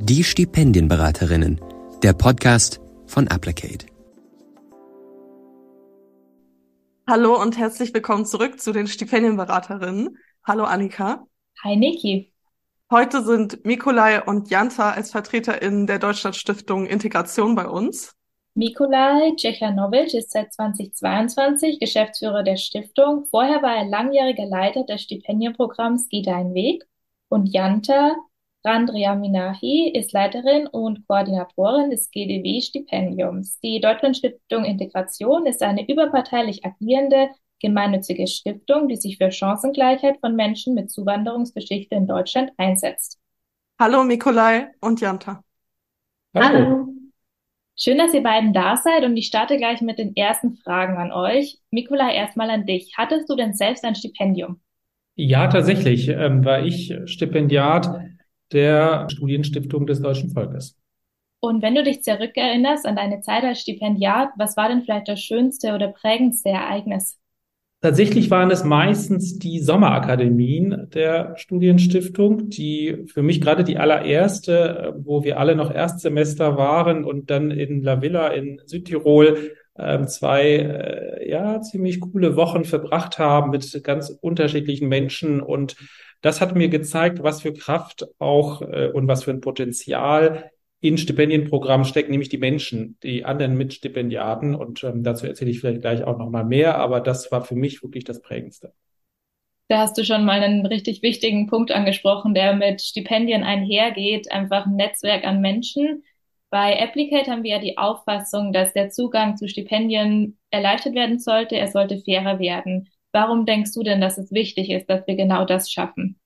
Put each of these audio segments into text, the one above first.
Die Stipendienberaterinnen, der Podcast von Applicate. Hallo und herzlich willkommen zurück zu den Stipendienberaterinnen. Hallo Annika. Hi Niki. Heute sind Mikolai und Janta als VertreterInnen der Deutschlandstiftung Integration bei uns. Mikolai Cechanovic ist seit 2022 Geschäftsführer der Stiftung. Vorher war er langjähriger Leiter des Stipendienprogramms Geh deinen Weg. Und Janta Randriaminahi ist Leiterin und Koordinatorin des GDW-Stipendiums. Die Deutschlandstiftung Integration ist eine überparteilich agierende gemeinnützige Stiftung, die sich für Chancengleichheit von Menschen mit Zuwanderungsgeschichte in Deutschland einsetzt. Hallo Mikolai und Janta. Hallo. Hallo. Schön, dass ihr beiden da seid und ich starte gleich mit den ersten Fragen an euch. Mikolai, erstmal an dich. Hattest du denn selbst ein Stipendium? Ja, tatsächlich ähm, war ich Stipendiat der Studienstiftung des deutschen Volkes. Und wenn du dich zurückerinnerst an deine Zeit als Stipendiat, was war denn vielleicht das schönste oder prägendste Ereignis? Tatsächlich waren es meistens die Sommerakademien der Studienstiftung, die für mich gerade die allererste, wo wir alle noch Erstsemester waren und dann in La Villa in Südtirol äh, zwei äh, ja ziemlich coole Wochen verbracht haben mit ganz unterschiedlichen Menschen und das hat mir gezeigt, was für Kraft auch äh, und was für ein Potenzial in Stipendienprogrammen stecken nämlich die Menschen, die anderen Mitstipendiaten. Und ähm, dazu erzähle ich vielleicht gleich auch nochmal mehr, aber das war für mich wirklich das Prägendste. Da hast du schon mal einen richtig wichtigen Punkt angesprochen, der mit Stipendien einhergeht, einfach ein Netzwerk an Menschen. Bei Applicate haben wir ja die Auffassung, dass der Zugang zu Stipendien erleichtert werden sollte, er sollte fairer werden. Warum denkst du denn, dass es wichtig ist, dass wir genau das schaffen?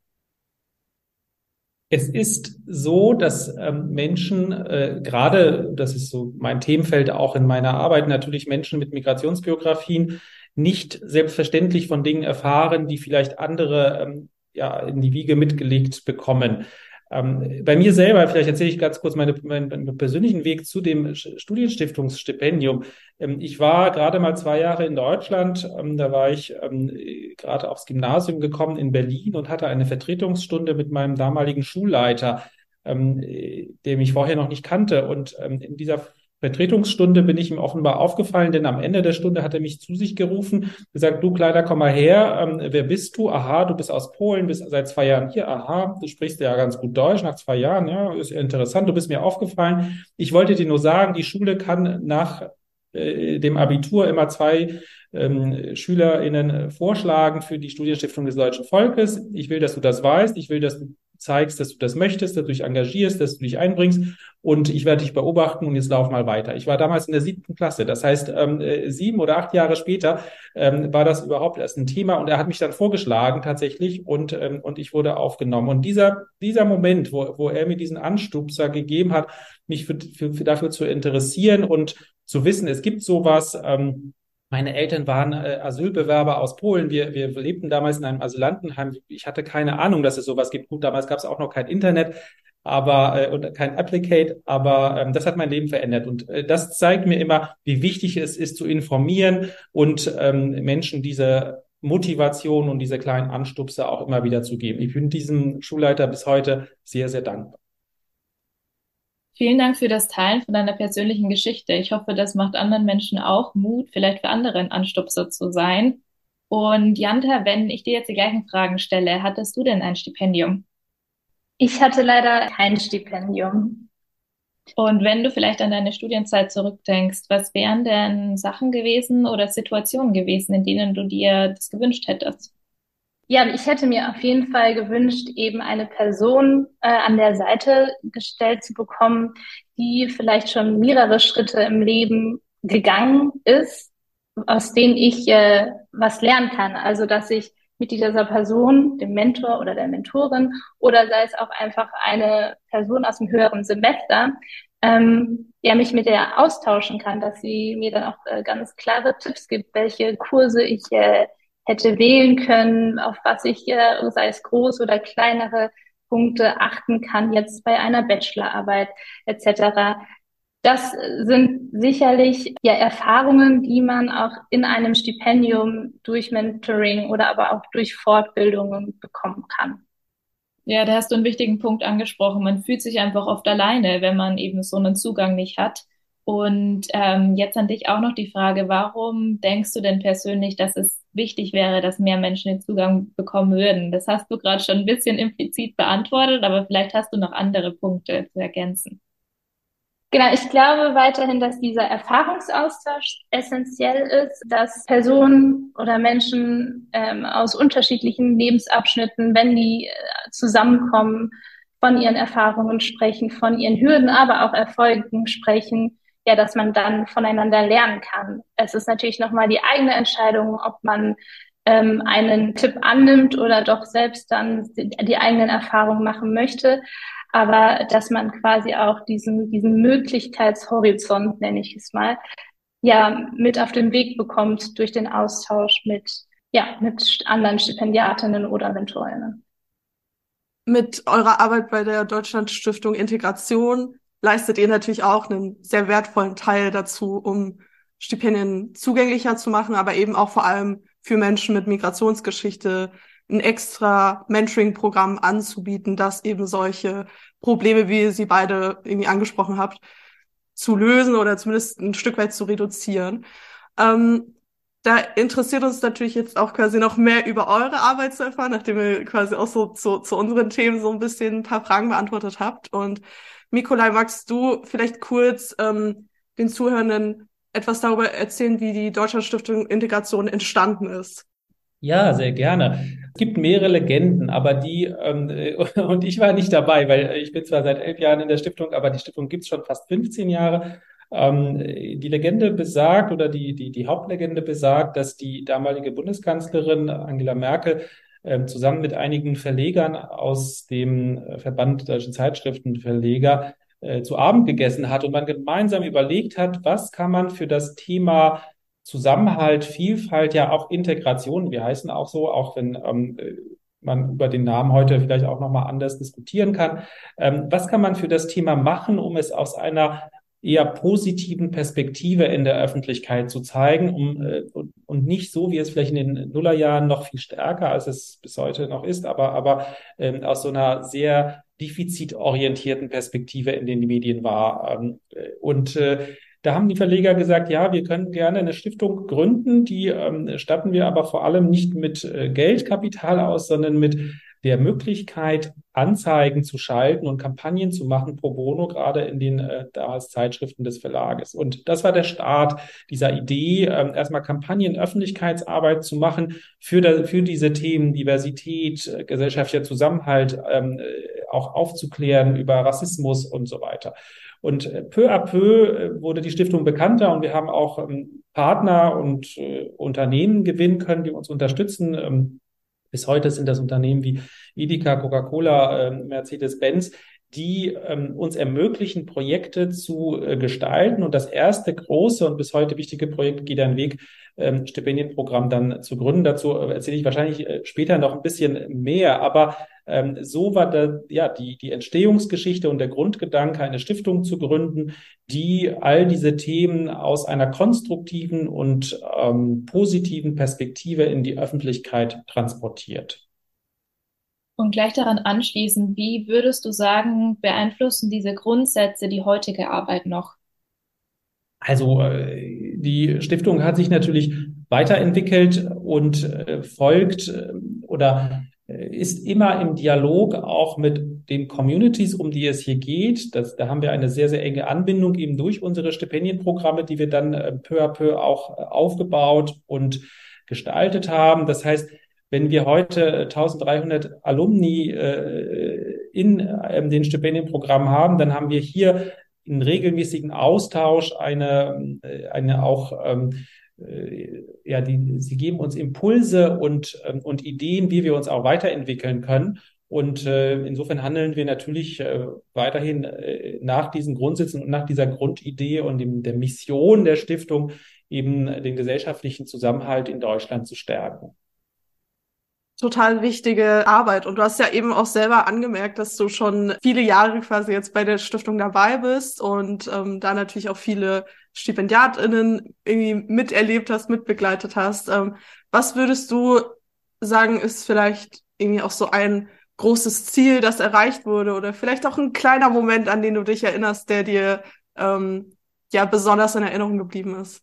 Es ist so, dass ähm, Menschen, äh, gerade, das ist so mein Themenfeld auch in meiner Arbeit, natürlich Menschen mit Migrationsbiografien nicht selbstverständlich von Dingen erfahren, die vielleicht andere ähm, ja in die Wiege mitgelegt bekommen. Ähm, bei mir selber, vielleicht erzähle ich ganz kurz meine, meinen, meinen persönlichen Weg zu dem Studienstiftungsstipendium. Ähm, ich war gerade mal zwei Jahre in Deutschland. Ähm, da war ich ähm, gerade aufs Gymnasium gekommen in Berlin und hatte eine Vertretungsstunde mit meinem damaligen Schulleiter, ähm, den ich vorher noch nicht kannte. Und ähm, in dieser Vertretungsstunde bin ich ihm offenbar aufgefallen, denn am Ende der Stunde hat er mich zu sich gerufen, gesagt, du Kleiner, komm mal her, ähm, wer bist du? Aha, du bist aus Polen, bist seit zwei Jahren hier, aha, du sprichst ja ganz gut Deutsch nach zwei Jahren, ja, ist interessant, du bist mir aufgefallen. Ich wollte dir nur sagen, die Schule kann nach äh, dem Abitur immer zwei ähm, SchülerInnen vorschlagen für die Studienstiftung des deutschen Volkes. Ich will, dass du das weißt. Ich will, dass du zeigst, dass du das möchtest, dass du dich engagierst, dass du dich einbringst und ich werde dich beobachten und jetzt lauf mal weiter. Ich war damals in der siebten Klasse, das heißt ähm, äh, sieben oder acht Jahre später ähm, war das überhaupt erst ein Thema und er hat mich dann vorgeschlagen tatsächlich und ähm, und ich wurde aufgenommen und dieser dieser Moment, wo, wo er mir diesen Anstupser gegeben hat, mich für, für, für dafür zu interessieren und zu wissen, es gibt sowas. Ähm, meine Eltern waren äh, Asylbewerber aus Polen. Wir, wir lebten damals in einem Asylantenheim. Ich hatte keine Ahnung, dass es sowas gibt. Gut, damals gab es auch noch kein Internet, aber äh, und kein Applicate, aber ähm, das hat mein Leben verändert. Und äh, das zeigt mir immer, wie wichtig es ist zu informieren und ähm, Menschen diese Motivation und diese kleinen Anstupse auch immer wieder zu geben. Ich bin diesem Schulleiter bis heute sehr, sehr dankbar. Vielen Dank für das Teilen von deiner persönlichen Geschichte. Ich hoffe, das macht anderen Menschen auch Mut, vielleicht für andere ein Anstupser zu sein. Und Janta, wenn ich dir jetzt die gleichen Fragen stelle, hattest du denn ein Stipendium? Ich hatte leider kein Stipendium. Und wenn du vielleicht an deine Studienzeit zurückdenkst, was wären denn Sachen gewesen oder Situationen gewesen, in denen du dir das gewünscht hättest? Ja, ich hätte mir auf jeden Fall gewünscht, eben eine Person äh, an der Seite gestellt zu bekommen, die vielleicht schon mehrere Schritte im Leben gegangen ist, aus denen ich äh, was lernen kann. Also, dass ich mit dieser Person, dem Mentor oder der Mentorin oder sei es auch einfach eine Person aus dem höheren Semester, ähm, ja, mich mit der austauschen kann, dass sie mir dann auch äh, ganz klare Tipps gibt, welche Kurse ich äh, hätte wählen können, auf was ich, äh, sei es groß oder kleinere Punkte achten kann, jetzt bei einer Bachelorarbeit etc. Das sind sicherlich ja Erfahrungen, die man auch in einem Stipendium durch Mentoring oder aber auch durch Fortbildungen bekommen kann. Ja, da hast du einen wichtigen Punkt angesprochen. Man fühlt sich einfach oft alleine, wenn man eben so einen Zugang nicht hat. Und ähm, jetzt an dich auch noch die Frage, warum denkst du denn persönlich, dass es wichtig wäre, dass mehr Menschen den Zugang bekommen würden? Das hast du gerade schon ein bisschen implizit beantwortet, aber vielleicht hast du noch andere Punkte zu ergänzen. Genau, ich glaube weiterhin, dass dieser Erfahrungsaustausch essentiell ist, dass Personen oder Menschen ähm, aus unterschiedlichen Lebensabschnitten, wenn die äh, zusammenkommen, von ihren Erfahrungen sprechen, von ihren Hürden, aber auch Erfolgen sprechen, ja, dass man dann voneinander lernen kann. Es ist natürlich nochmal die eigene Entscheidung, ob man ähm, einen Tipp annimmt oder doch selbst dann die, die eigenen Erfahrungen machen möchte aber dass man quasi auch diesen, diesen Möglichkeitshorizont, nenne ich es mal, ja, mit auf den Weg bekommt durch den Austausch mit, ja, mit anderen Stipendiatinnen oder Mentorinnen. Mit eurer Arbeit bei der Deutschland Stiftung Integration leistet ihr natürlich auch einen sehr wertvollen Teil dazu, um Stipendien zugänglicher zu machen, aber eben auch vor allem für Menschen mit Migrationsgeschichte ein extra Mentoring-Programm anzubieten, das eben solche Probleme, wie ihr sie beide irgendwie angesprochen habt, zu lösen oder zumindest ein Stück weit zu reduzieren. Ähm, da interessiert uns natürlich jetzt auch quasi noch mehr über eure Arbeit zu erfahren, nachdem ihr quasi auch so zu, zu unseren Themen so ein bisschen ein paar Fragen beantwortet habt. Und Mikolai, magst du vielleicht kurz ähm, den Zuhörenden etwas darüber erzählen, wie die Deutschland Stiftung Integration entstanden ist? Ja, sehr gerne. Es gibt mehrere Legenden, aber die, ähm, und ich war nicht dabei, weil ich bin zwar seit elf Jahren in der Stiftung, aber die Stiftung gibt's schon fast 15 Jahre. Ähm, die Legende besagt oder die, die, die Hauptlegende besagt, dass die damalige Bundeskanzlerin Angela Merkel ähm, zusammen mit einigen Verlegern aus dem Verband Deutschen Zeitschriftenverleger äh, zu Abend gegessen hat und man gemeinsam überlegt hat, was kann man für das Thema Zusammenhalt, Vielfalt, ja auch Integration. Wir heißen auch so, auch wenn ähm, man über den Namen heute vielleicht auch nochmal anders diskutieren kann. Ähm, was kann man für das Thema machen, um es aus einer eher positiven Perspektive in der Öffentlichkeit zu zeigen um, äh, und, nicht so, wie es vielleicht in den Nullerjahren noch viel stärker, als es bis heute noch ist, aber, aber ähm, aus so einer sehr defizitorientierten Perspektive in den Medien war. Ähm, und äh, da haben die Verleger gesagt, ja, wir können gerne eine Stiftung gründen, die ähm, statten wir aber vor allem nicht mit äh, Geldkapital aus, sondern mit der Möglichkeit, Anzeigen zu schalten und Kampagnen zu machen pro bono, gerade in den äh, damals Zeitschriften des Verlages. Und das war der Start dieser Idee, ähm, erstmal Kampagnen, Öffentlichkeitsarbeit zu machen für, da, für diese Themen Diversität, äh, gesellschaftlicher Zusammenhalt, ähm, äh, auch aufzuklären über Rassismus und so weiter. Und äh, peu à peu äh, wurde die Stiftung bekannter und wir haben auch ähm, Partner und äh, Unternehmen gewinnen können, die uns unterstützen. Ähm, bis heute sind das Unternehmen wie Edeka, Coca-Cola, ähm, Mercedes-Benz, die ähm, uns ermöglichen, Projekte zu äh, gestalten. Und das erste große und bis heute wichtige Projekt geht ein Weg, ähm, Stipendienprogramm dann zu gründen. Dazu erzähle ich wahrscheinlich äh, später noch ein bisschen mehr. Aber ähm, so war da, ja, die, die Entstehungsgeschichte und der Grundgedanke, eine Stiftung zu gründen, die all diese Themen aus einer konstruktiven und ähm, positiven Perspektive in die Öffentlichkeit transportiert. Und gleich daran anschließend, wie würdest du sagen, beeinflussen diese Grundsätze die heutige Arbeit noch? Also äh, die Stiftung hat sich natürlich weiterentwickelt und äh, folgt äh, oder ist immer im Dialog auch mit den Communities, um die es hier geht. Das, da haben wir eine sehr, sehr enge Anbindung eben durch unsere Stipendienprogramme, die wir dann peu à peu auch aufgebaut und gestaltet haben. Das heißt, wenn wir heute 1300 Alumni äh, in äh, den Stipendienprogrammen haben, dann haben wir hier in regelmäßigen Austausch eine, äh, eine auch ähm, äh, ja, die, sie geben uns Impulse und, ähm, und Ideen, wie wir uns auch weiterentwickeln können. Und äh, insofern handeln wir natürlich äh, weiterhin äh, nach diesen Grundsätzen und nach dieser Grundidee und dem, der Mission der Stiftung, eben den gesellschaftlichen Zusammenhalt in Deutschland zu stärken total wichtige Arbeit. Und du hast ja eben auch selber angemerkt, dass du schon viele Jahre quasi jetzt bei der Stiftung dabei bist und ähm, da natürlich auch viele StipendiatInnen irgendwie miterlebt hast, mitbegleitet hast. Ähm, was würdest du sagen, ist vielleicht irgendwie auch so ein großes Ziel, das erreicht wurde oder vielleicht auch ein kleiner Moment, an den du dich erinnerst, der dir ähm, ja besonders in Erinnerung geblieben ist?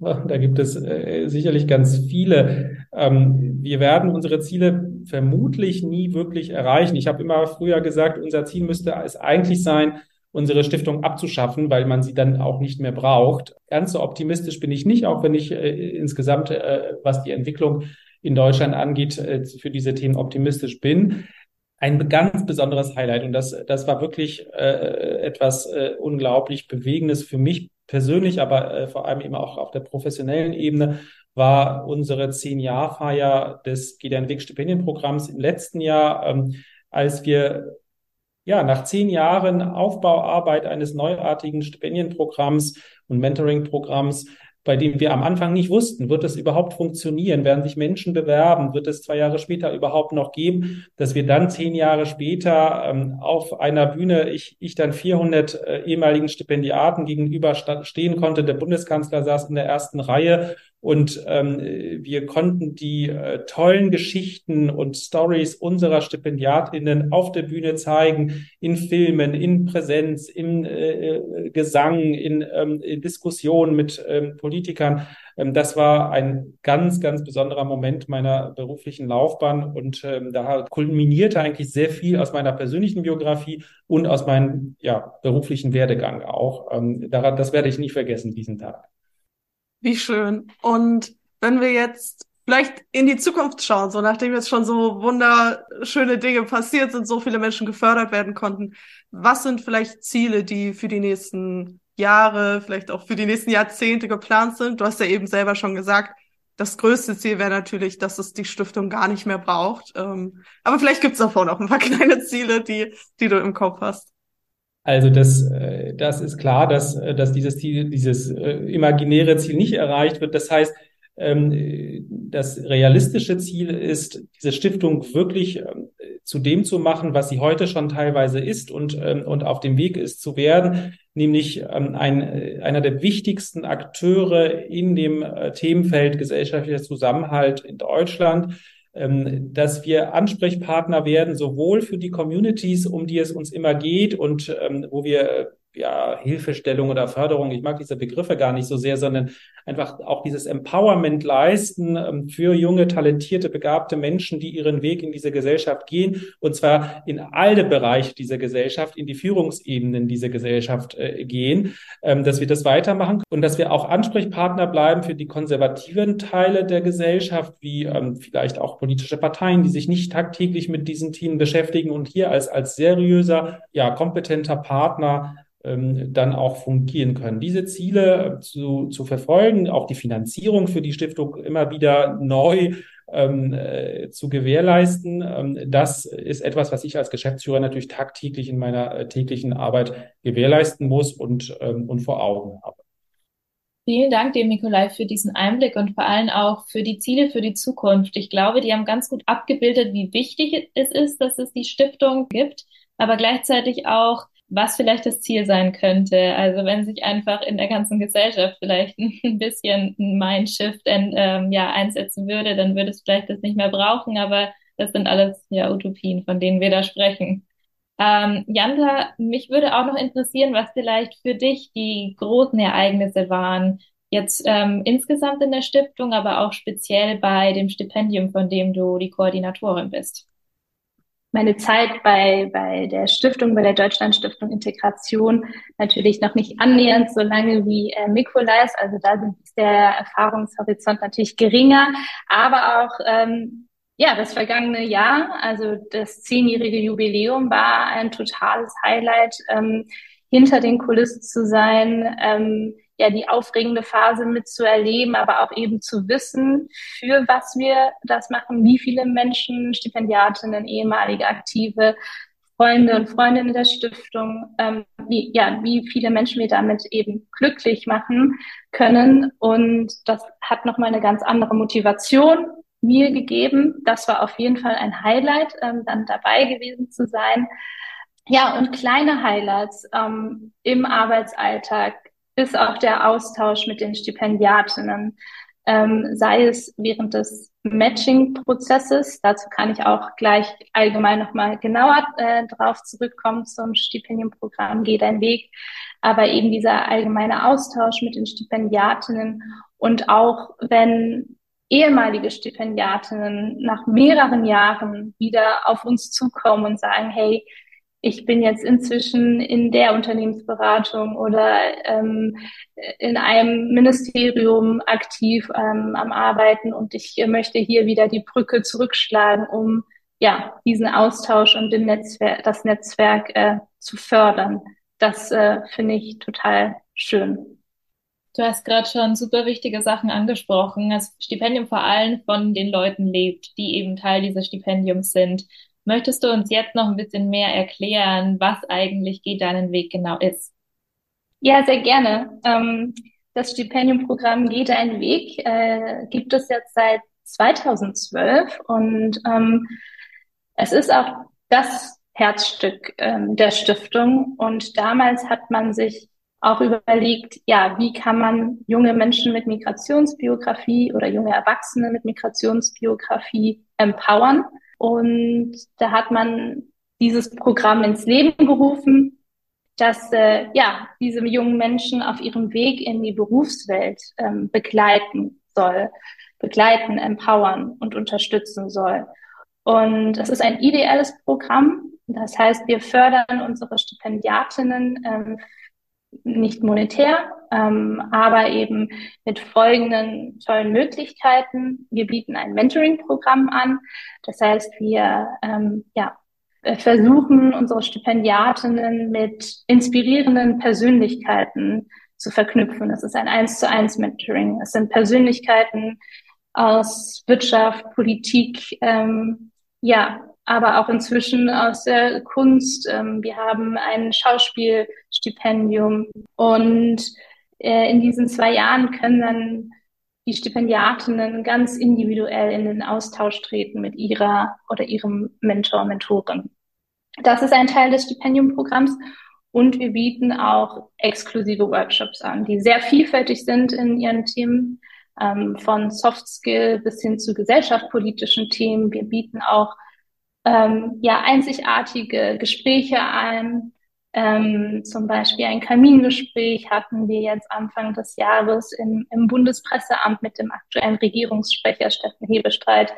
Da gibt es äh, sicherlich ganz viele. Ähm, wir werden unsere Ziele vermutlich nie wirklich erreichen. Ich habe immer früher gesagt, unser Ziel müsste es eigentlich sein, unsere Stiftung abzuschaffen, weil man sie dann auch nicht mehr braucht. Ganz so optimistisch bin ich nicht, auch wenn ich äh, insgesamt, äh, was die Entwicklung in Deutschland angeht, äh, für diese Themen optimistisch bin. Ein ganz besonderes Highlight und das, das war wirklich äh, etwas äh, unglaublich Bewegendes für mich persönlich, aber äh, vor allem eben auch auf der professionellen Ebene war unsere Zehn-Jahr-Feier des Geht Weg Stipendienprogramms im letzten Jahr, ähm, als wir ja, nach zehn Jahren Aufbauarbeit eines neuartigen Stipendienprogramms und Mentoringprogramms bei dem wir am Anfang nicht wussten, wird es überhaupt funktionieren? Werden sich Menschen bewerben? Wird es zwei Jahre später überhaupt noch geben? Dass wir dann zehn Jahre später ähm, auf einer Bühne, ich, ich dann 400 äh, ehemaligen Stipendiaten gegenüber stehen konnte. Der Bundeskanzler saß in der ersten Reihe und ähm, wir konnten die äh, tollen Geschichten und Stories unserer Stipendiatinnen auf der Bühne zeigen, in Filmen, in Präsenz, in äh, äh Gesang, in, ähm, in Diskussionen mit ähm, Politikern. Ähm, das war ein ganz, ganz besonderer Moment meiner beruflichen Laufbahn und ähm, da kulminierte eigentlich sehr viel aus meiner persönlichen Biografie und aus meinem ja, beruflichen Werdegang auch. Ähm, daran, das werde ich nie vergessen, diesen Tag. Wie schön. Und wenn wir jetzt vielleicht in die Zukunft schauen, so nachdem jetzt schon so wunderschöne Dinge passiert sind, so viele Menschen gefördert werden konnten, was sind vielleicht Ziele, die für die nächsten Jahre, vielleicht auch für die nächsten Jahrzehnte geplant sind? Du hast ja eben selber schon gesagt, das größte Ziel wäre natürlich, dass es die Stiftung gar nicht mehr braucht. Ähm, aber vielleicht gibt es davor noch ein paar kleine Ziele, die, die du im Kopf hast. Also das, äh, das ist klar, dass, äh, dass dieses Ziel, dieses äh, imaginäre Ziel nicht erreicht wird. Das heißt, ähm, das realistische Ziel ist, diese Stiftung wirklich ähm, zu dem zu machen, was sie heute schon teilweise ist und, ähm, und auf dem Weg ist zu werden, nämlich ein, einer der wichtigsten Akteure in dem Themenfeld gesellschaftlicher Zusammenhalt in Deutschland dass wir Ansprechpartner werden, sowohl für die Communities, um die es uns immer geht und ähm, wo wir ja, Hilfestellung oder Förderung, ich mag diese Begriffe gar nicht so sehr, sondern einfach auch dieses Empowerment leisten ähm, für junge, talentierte, begabte Menschen, die ihren Weg in diese Gesellschaft gehen, und zwar in alle Bereiche dieser Gesellschaft, in die Führungsebenen dieser Gesellschaft äh, gehen, ähm, dass wir das weitermachen und dass wir auch Ansprechpartner bleiben für die konservativen Teile der Gesellschaft, wie ähm, vielleicht auch politische Parteien, die sich nicht tagtäglich mit diesen Themen beschäftigen und hier als, als seriöser, ja, kompetenter Partner dann auch fungieren können. Diese Ziele zu, zu verfolgen, auch die Finanzierung für die Stiftung immer wieder neu ähm, äh, zu gewährleisten, ähm, das ist etwas, was ich als Geschäftsführer natürlich tagtäglich in meiner äh, täglichen Arbeit gewährleisten muss und, ähm, und vor Augen habe. Vielen Dank dir, Nikolai, für diesen Einblick und vor allem auch für die Ziele für die Zukunft. Ich glaube, die haben ganz gut abgebildet, wie wichtig es ist, dass es die Stiftung gibt, aber gleichzeitig auch, was vielleicht das Ziel sein könnte. Also wenn sich einfach in der ganzen Gesellschaft vielleicht ein bisschen ein Mindshift ähm, ja, einsetzen würde, dann würde es vielleicht das nicht mehr brauchen, aber das sind alles ja Utopien, von denen wir da sprechen. Ähm, Janta, mich würde auch noch interessieren, was vielleicht für dich die großen Ereignisse waren, jetzt ähm, insgesamt in der Stiftung, aber auch speziell bei dem Stipendium, von dem du die Koordinatorin bist meine Zeit bei, bei der Stiftung, bei der Deutschlandstiftung Integration natürlich noch nicht annähernd so lange wie äh, Nikolais. Also da ist der Erfahrungshorizont natürlich geringer, aber auch ähm, ja, das vergangene Jahr, also das zehnjährige Jubiläum war ein totales Highlight, ähm, hinter den Kulissen zu sein, ähm, ja die aufregende Phase mitzuerleben, aber auch eben zu wissen, für was wir das machen, wie viele Menschen, Stipendiatinnen, ehemalige Aktive, Freunde und Freundinnen der Stiftung, ähm, wie, ja, wie viele Menschen wir damit eben glücklich machen können. Und das hat nochmal eine ganz andere Motivation mir gegeben. Das war auf jeden Fall ein Highlight, ähm, dann dabei gewesen zu sein. Ja, und kleine Highlights ähm, im Arbeitsalltag ist auch der Austausch mit den Stipendiatinnen. ähm, sei es während des Matching-Prozesses. Dazu kann ich auch gleich allgemein nochmal genauer äh, drauf zurückkommen zum Stipendienprogramm Geh dein Weg. Aber eben dieser allgemeine Austausch mit den Stipendiatinnen und auch wenn ehemalige Stipendiatinnen nach mehreren Jahren wieder auf uns zukommen und sagen, hey, ich bin jetzt inzwischen in der Unternehmensberatung oder ähm, in einem Ministerium aktiv ähm, am Arbeiten und ich möchte hier wieder die Brücke zurückschlagen, um ja diesen Austausch und den Netzwerk, das Netzwerk äh, zu fördern. Das äh, finde ich total schön. Du hast gerade schon super wichtige Sachen angesprochen. Das Stipendium vor allem von den Leuten lebt, die eben Teil dieses Stipendiums sind. Möchtest du uns jetzt noch ein bisschen mehr erklären, was eigentlich Geh deinen Weg genau ist? Ja, sehr gerne. Ähm, das Stipendiumprogramm Geh deinen Weg äh, gibt es jetzt seit 2012 und ähm, es ist auch das Herzstück ähm, der Stiftung. Und damals hat man sich auch überlegt, ja, wie kann man junge Menschen mit Migrationsbiografie oder junge Erwachsene mit Migrationsbiografie empowern. Und da hat man dieses Programm ins Leben gerufen, dass äh, ja diese jungen Menschen auf ihrem Weg in die Berufswelt ähm, begleiten soll, begleiten, empowern und unterstützen soll. Und es ist ein ideelles Programm. Das heißt, wir fördern unsere Stipendiatinnen ähm, nicht monetär, ähm, aber eben mit folgenden tollen Möglichkeiten. Wir bieten ein Mentoring-Programm an. Das heißt, wir ähm, ja, versuchen, unsere Stipendiatinnen mit inspirierenden Persönlichkeiten zu verknüpfen. Das ist ein eins zu eins Mentoring. Es sind Persönlichkeiten aus Wirtschaft, Politik, ähm, ja, aber auch inzwischen aus der Kunst. Ähm, wir haben ein Schauspielstipendium und äh, in diesen zwei Jahren können dann die Stipendiatinnen ganz individuell in den Austausch treten mit ihrer oder ihrem Mentor, Mentorin. Das ist ein Teil des Stipendiumprogramms und wir bieten auch exklusive Workshops an, die sehr vielfältig sind in ihren Themen, ähm, von Soft Skill bis hin zu gesellschaftspolitischen Themen. Wir bieten auch ähm, ja einzigartige Gespräche ein. Ähm, zum Beispiel ein Kamingespräch hatten wir jetzt Anfang des Jahres im, im Bundespresseamt mit dem aktuellen Regierungssprecher Steffen Hebestreit.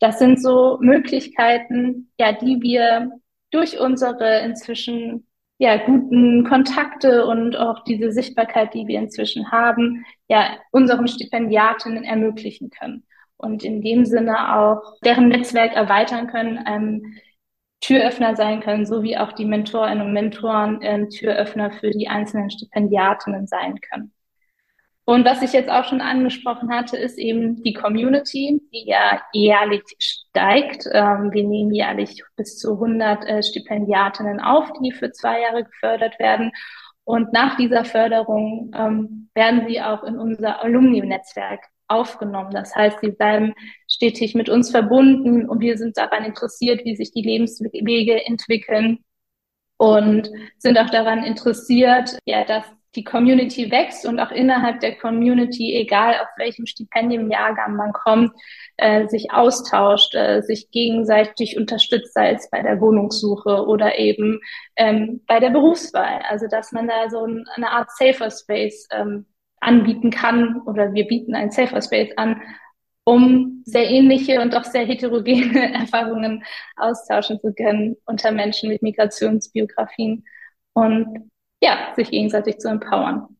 Das sind so Möglichkeiten, ja, die wir durch unsere inzwischen ja, guten Kontakte und auch diese Sichtbarkeit, die wir inzwischen haben, ja, unseren Stipendiatinnen ermöglichen können und in dem Sinne auch deren Netzwerk erweitern können, ähm, Türöffner sein können, so wie auch die Mentorinnen und Mentoren ähm, Türöffner für die einzelnen Stipendiatinnen sein können. Und was ich jetzt auch schon angesprochen hatte, ist eben die Community, die ja jährlich steigt. Ähm, wir nehmen jährlich bis zu 100 äh, Stipendiatinnen auf, die für zwei Jahre gefördert werden. Und nach dieser Förderung ähm, werden sie auch in unser Alumni-Netzwerk aufgenommen. Das heißt, sie bleiben stetig mit uns verbunden und wir sind daran interessiert, wie sich die Lebenswege entwickeln und sind auch daran interessiert, ja, dass die Community wächst und auch innerhalb der Community, egal auf welchem Stipendiumjahrgang man kommt, äh, sich austauscht, äh, sich gegenseitig unterstützt, sei es bei der Wohnungssuche oder eben ähm, bei der Berufswahl. Also dass man da so ein, eine Art Safer Space ähm, anbieten kann oder wir bieten ein Safer Space an, um sehr ähnliche und auch sehr heterogene Erfahrungen austauschen zu können unter Menschen mit Migrationsbiografien und ja, sich gegenseitig zu empowern.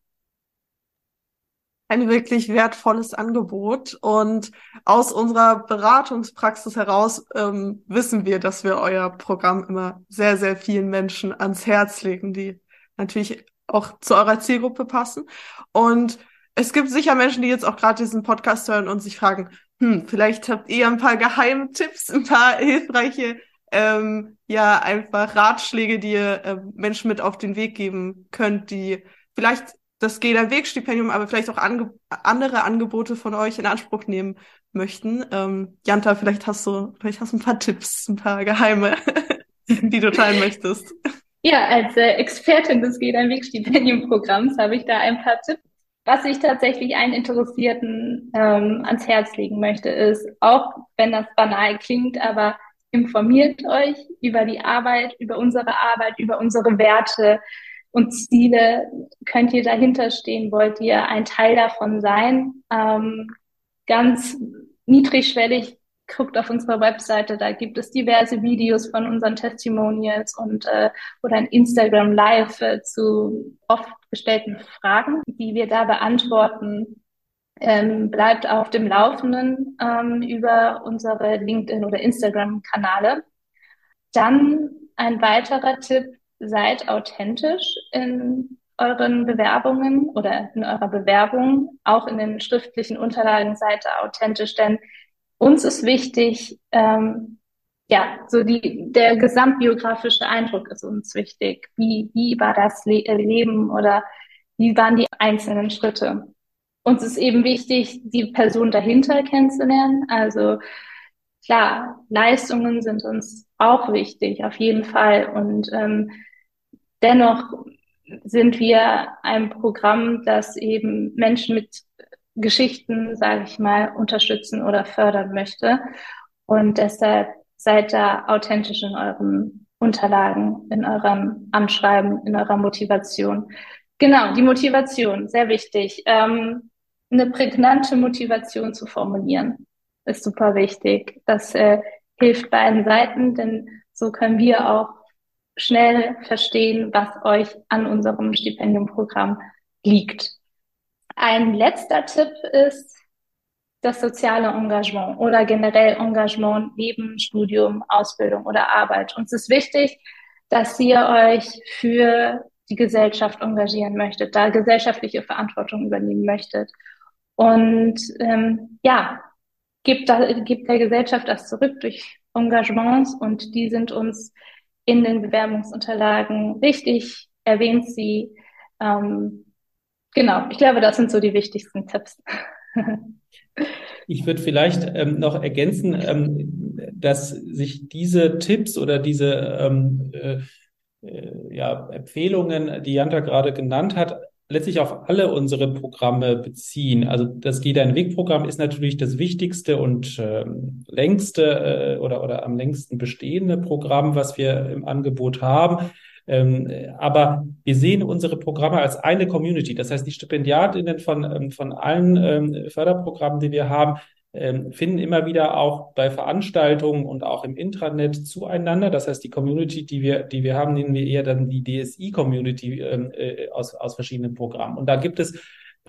Ein wirklich wertvolles Angebot und aus unserer Beratungspraxis heraus ähm, wissen wir, dass wir euer Programm immer sehr, sehr vielen Menschen ans Herz legen, die natürlich auch zu eurer Zielgruppe passen. Und es gibt sicher Menschen, die jetzt auch gerade diesen Podcast hören und sich fragen, hm, vielleicht habt ihr ein paar Geheimtipps, ein paar hilfreiche, ähm, ja, einfach Ratschläge, die ihr äh, Menschen mit auf den Weg geben könnt, die vielleicht das Geh dein Weg-Stipendium, aber vielleicht auch ange andere Angebote von euch in Anspruch nehmen möchten. Ähm, Janta, vielleicht hast du, vielleicht hast du ein paar Tipps, ein paar Geheime, die du teilen möchtest. Ja, als äh, Expertin des Geh dein Weg Stipendiumprogramms habe ich da ein paar Tipps was ich tatsächlich allen Interessierten ähm, ans Herz legen möchte, ist, auch wenn das banal klingt, aber informiert euch über die Arbeit, über unsere Arbeit, über unsere Werte und Ziele. Könnt ihr dahinter stehen? Wollt ihr ein Teil davon sein? Ähm, ganz niedrigschwellig guckt auf unserer Webseite, da gibt es diverse Videos von unseren Testimonials und äh, oder ein Instagram Live äh, zu oft gestellten Fragen, die wir da beantworten. Ähm, bleibt auf dem Laufenden ähm, über unsere LinkedIn oder Instagram-Kanäle. Dann ein weiterer Tipp, seid authentisch in euren Bewerbungen oder in eurer Bewerbung, auch in den schriftlichen Unterlagen seid authentisch, denn uns ist wichtig, ähm, ja, so die, der gesamtbiografische Eindruck ist uns wichtig. Wie, wie war das Le äh, Leben oder wie waren die einzelnen Schritte? Uns ist eben wichtig, die Person dahinter kennenzulernen. Also klar, Leistungen sind uns auch wichtig, auf jeden Fall. Und ähm, dennoch sind wir ein Programm, das eben Menschen mit Geschichten, sage ich mal, unterstützen oder fördern möchte. Und deshalb seid da authentisch in euren Unterlagen, in eurem Anschreiben, in eurer Motivation. Genau, die Motivation, sehr wichtig. Ähm, eine prägnante Motivation zu formulieren, ist super wichtig. Das äh, hilft beiden Seiten, denn so können wir auch schnell verstehen, was euch an unserem Stipendiumprogramm liegt. Ein letzter Tipp ist das soziale Engagement oder generell Engagement neben Studium, Ausbildung oder Arbeit. Uns ist wichtig, dass ihr euch für die Gesellschaft engagieren möchtet, da gesellschaftliche Verantwortung übernehmen möchtet. Und ähm, ja, gibt, da, gibt der Gesellschaft das zurück durch Engagements und die sind uns in den Bewerbungsunterlagen wichtig. Erwähnt sie. Ähm, Genau, ich glaube, das sind so die wichtigsten Tipps. Ich würde vielleicht ähm, noch ergänzen, ähm, dass sich diese Tipps oder diese ähm, äh, äh, ja, Empfehlungen, die Janta gerade genannt hat, letztlich auf alle unsere Programme beziehen. Also das Geht ein Weg-Programm ist natürlich das wichtigste und ähm, längste äh, oder, oder am längsten bestehende Programm, was wir im Angebot haben. Ähm, aber wir sehen unsere Programme als eine Community. Das heißt, die Stipendiatinnen von, ähm, von allen ähm, Förderprogrammen, die wir haben, finden immer wieder auch bei Veranstaltungen und auch im Intranet zueinander. Das heißt, die Community, die wir, die wir haben, nennen wir eher dann die DSI-Community äh, aus, aus verschiedenen Programmen. Und da gibt es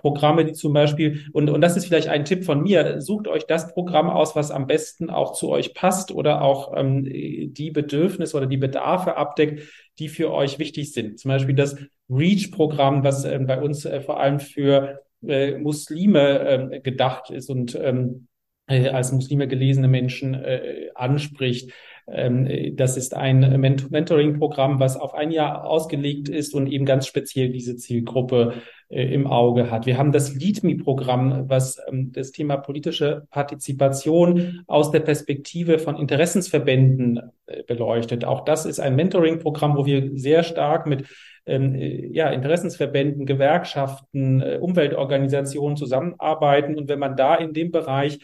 Programme, die zum Beispiel, und, und das ist vielleicht ein Tipp von mir, sucht euch das Programm aus, was am besten auch zu euch passt oder auch ähm, die Bedürfnisse oder die Bedarfe abdeckt, die für euch wichtig sind. Zum Beispiel das REACH-Programm, was äh, bei uns äh, vor allem für äh, Muslime äh, gedacht ist und ähm, äh, als Muslime gelesene Menschen äh, anspricht. Ähm, das ist ein Mentoring-Programm, was auf ein Jahr ausgelegt ist und eben ganz speziell diese Zielgruppe äh, im Auge hat. Wir haben das LeadMe-Programm, was ähm, das Thema politische Partizipation aus der Perspektive von Interessensverbänden äh, beleuchtet. Auch das ist ein Mentoring-Programm, wo wir sehr stark mit ähm, ja, Interessensverbänden, Gewerkschaften, Umweltorganisationen zusammenarbeiten. Und wenn man da in dem Bereich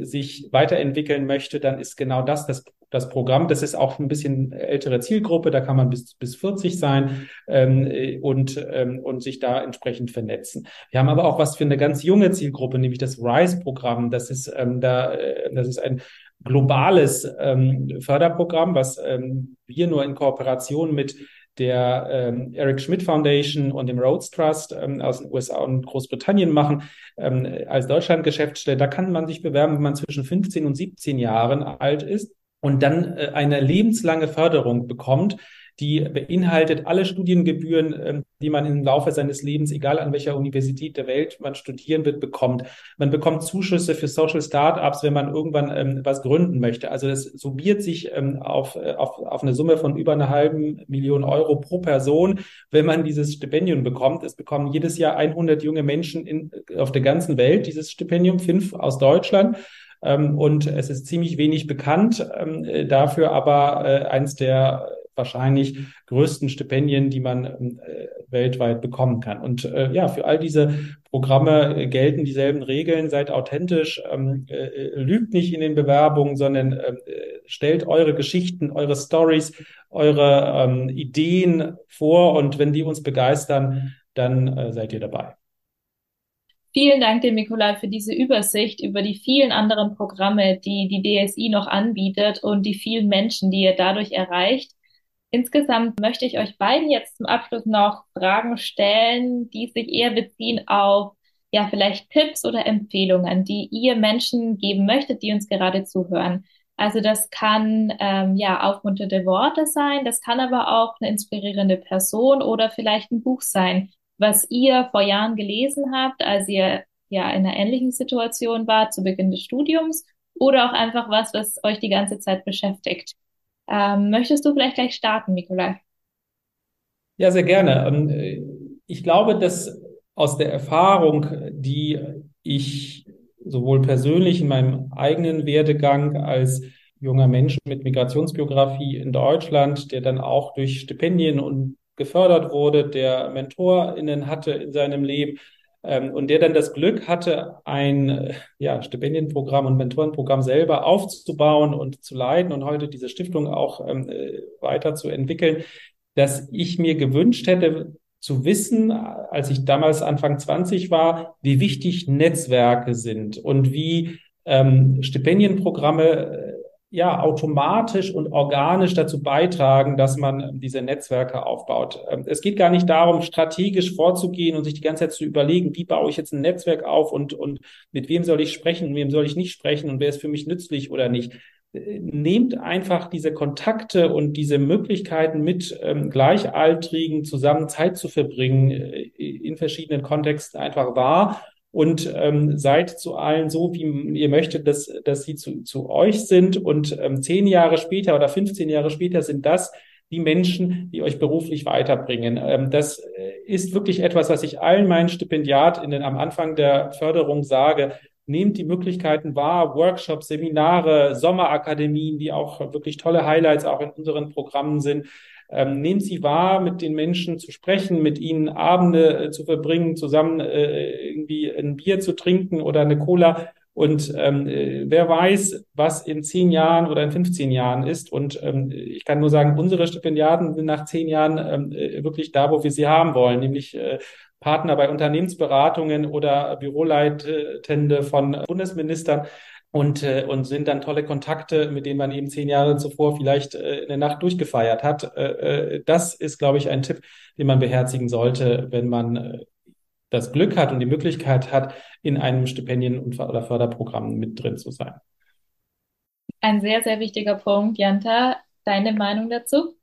sich weiterentwickeln möchte, dann ist genau das das, das Programm. Das ist auch ein bisschen ältere Zielgruppe, da kann man bis, bis 40 sein ähm, und, ähm, und sich da entsprechend vernetzen. Wir haben aber auch was für eine ganz junge Zielgruppe, nämlich das RISE-Programm. Das ist ähm, da, äh, das ist ein globales ähm, Förderprogramm, was ähm, wir nur in Kooperation mit der ähm, Eric Schmidt Foundation und dem Rhodes Trust ähm, aus den USA und Großbritannien machen, ähm, als Deutschland-Geschäftsstelle. Da kann man sich bewerben, wenn man zwischen 15 und 17 Jahren alt ist und dann äh, eine lebenslange Förderung bekommt die beinhaltet alle Studiengebühren, ähm, die man im Laufe seines Lebens, egal an welcher Universität der Welt man studieren wird, bekommt. Man bekommt Zuschüsse für Social Startups, wenn man irgendwann ähm, was gründen möchte. Also das summiert sich ähm, auf, äh, auf, auf eine Summe von über einer halben Million Euro pro Person, wenn man dieses Stipendium bekommt. Es bekommen jedes Jahr 100 junge Menschen in, auf der ganzen Welt dieses Stipendium, fünf aus Deutschland. Und es ist ziemlich wenig bekannt, dafür aber äh, eins der wahrscheinlich größten Stipendien, die man äh, weltweit bekommen kann. Und äh, ja, für all diese Programme äh, gelten dieselben Regeln. Seid authentisch, ähm, äh, lügt nicht in den Bewerbungen, sondern äh, stellt eure Geschichten, eure Stories, eure ähm, Ideen vor. Und wenn die uns begeistern, dann äh, seid ihr dabei. Vielen Dank dir, Nikolai, für diese Übersicht über die vielen anderen Programme, die die DSI noch anbietet und die vielen Menschen, die ihr dadurch erreicht. Insgesamt möchte ich euch beiden jetzt zum Abschluss noch Fragen stellen, die sich eher beziehen auf ja vielleicht Tipps oder Empfehlungen, die ihr Menschen geben möchtet, die uns gerade zuhören. Also das kann ähm, ja aufmunternde Worte sein, das kann aber auch eine inspirierende Person oder vielleicht ein Buch sein, was ihr vor Jahren gelesen habt, als ihr ja in einer ähnlichen Situation wart zu Beginn des Studiums oder auch einfach was, was euch die ganze Zeit beschäftigt. Ähm, möchtest du vielleicht gleich starten, Nikolai? Ja, sehr gerne. Ähm, ich glaube, dass aus der Erfahrung, die ich sowohl persönlich in meinem eigenen Werdegang als junger Mensch mit Migrationsbiografie in Deutschland, der dann auch durch Stipendien und gefördert wurde, der MentorInnen hatte in seinem Leben ähm, und der dann das Glück hatte, ein ja, Stipendienprogramm und Mentorenprogramm selber aufzubauen und zu leiten und heute diese Stiftung auch ähm, äh, weiterzuentwickeln, dass ich mir gewünscht hätte, zu wissen, als ich damals Anfang 20 war, wie wichtig Netzwerke sind und wie ähm, Stipendienprogramme ja automatisch und organisch dazu beitragen, dass man diese Netzwerke aufbaut. Ähm, es geht gar nicht darum, strategisch vorzugehen und sich die ganze Zeit zu überlegen, wie baue ich jetzt ein Netzwerk auf und, und mit wem soll ich sprechen, wem soll ich nicht sprechen und wer ist für mich nützlich oder nicht. Äh, nehmt einfach diese Kontakte und diese Möglichkeiten mit ähm, Gleichaltrigen zusammen Zeit zu verbringen äh, in verschiedenen Kontexten einfach wahr und ähm, seid zu allen so, wie ihr möchtet, dass, dass sie zu, zu euch sind. Und ähm, zehn Jahre später oder 15 Jahre später sind das die Menschen, die euch beruflich weiterbringen. Ähm, das äh, ist wirklich etwas, was ich allen meinen Stipendiatinnen am Anfang der Förderung sage. Nehmt die Möglichkeiten wahr, Workshops, Seminare, Sommerakademien, die auch wirklich tolle Highlights auch in unseren Programmen sind. Ähm, nehmen Sie wahr, mit den Menschen zu sprechen, mit ihnen Abende äh, zu verbringen, zusammen äh, irgendwie ein Bier zu trinken oder eine Cola. Und ähm, äh, wer weiß, was in zehn Jahren oder in 15 Jahren ist. Und ähm, ich kann nur sagen, unsere Stipendiaten sind nach zehn Jahren ähm, äh, wirklich da, wo wir sie haben wollen, nämlich äh, Partner bei Unternehmensberatungen oder Büroleitende von Bundesministern und, äh, und sind dann tolle Kontakte, mit denen man eben zehn Jahre zuvor vielleicht äh, in der Nacht durchgefeiert hat. Äh, äh, das ist, glaube ich, ein Tipp, den man beherzigen sollte, wenn man äh, das Glück hat und die Möglichkeit hat, in einem Stipendien- oder Förderprogramm mit drin zu sein. Ein sehr, sehr wichtiger Punkt. Janta, deine Meinung dazu?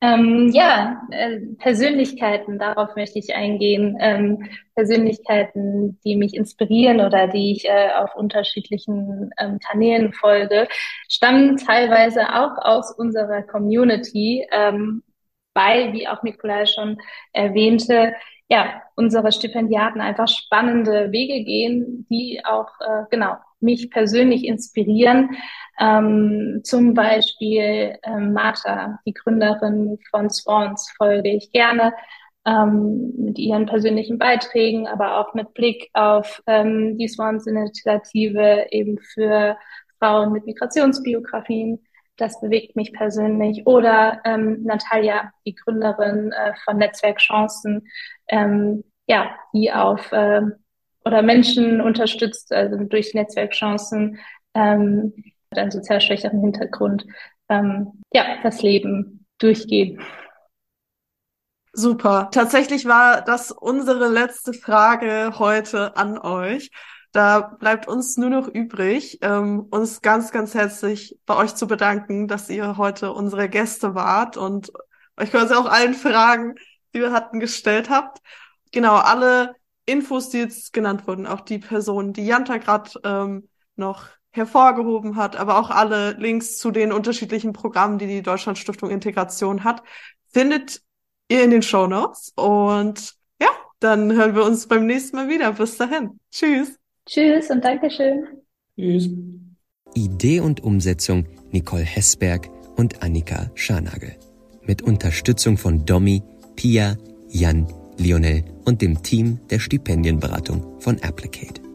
Ähm, ja, äh, Persönlichkeiten, darauf möchte ich eingehen. Ähm, Persönlichkeiten, die mich inspirieren oder die ich äh, auf unterschiedlichen ähm, Kanälen folge, stammen teilweise auch aus unserer Community, ähm, weil, wie auch Nikolai schon erwähnte, ja, unsere Stipendiaten einfach spannende Wege gehen, die auch, äh, genau, mich persönlich inspirieren. Ähm, zum Beispiel ähm, Martha, die Gründerin von Swans, folge ich gerne ähm, mit ihren persönlichen Beiträgen, aber auch mit Blick auf ähm, die Swans-Initiative eben für Frauen mit Migrationsbiografien. Das bewegt mich persönlich. Oder ähm, Natalia, die Gründerin äh, von Netzwerk Chancen, ähm, ja, die auf äh, oder Menschen unterstützt, also durch Netzwerkchancen, ähm, einen sozial schwächeren Hintergrund, ähm, ja, das Leben durchgehen. Super. Tatsächlich war das unsere letzte Frage heute an euch. Da bleibt uns nur noch übrig, ähm, uns ganz, ganz herzlich bei euch zu bedanken, dass ihr heute unsere Gäste wart und euch quasi auch allen Fragen, die wir hatten, gestellt habt. Genau, alle Infos, die jetzt genannt wurden, auch die Personen, die Janta gerade ähm, noch hervorgehoben hat, aber auch alle Links zu den unterschiedlichen Programmen, die die Deutschlandstiftung Integration hat, findet ihr in den Show Notes. Und ja, dann hören wir uns beim nächsten Mal wieder. Bis dahin. Tschüss. Tschüss und Dankeschön. Tschüss. Idee und Umsetzung Nicole Hessberg und Annika Scharnagel. mit Unterstützung von Domi, Pia, Jan, Lionel und dem Team der Stipendienberatung von Applicate.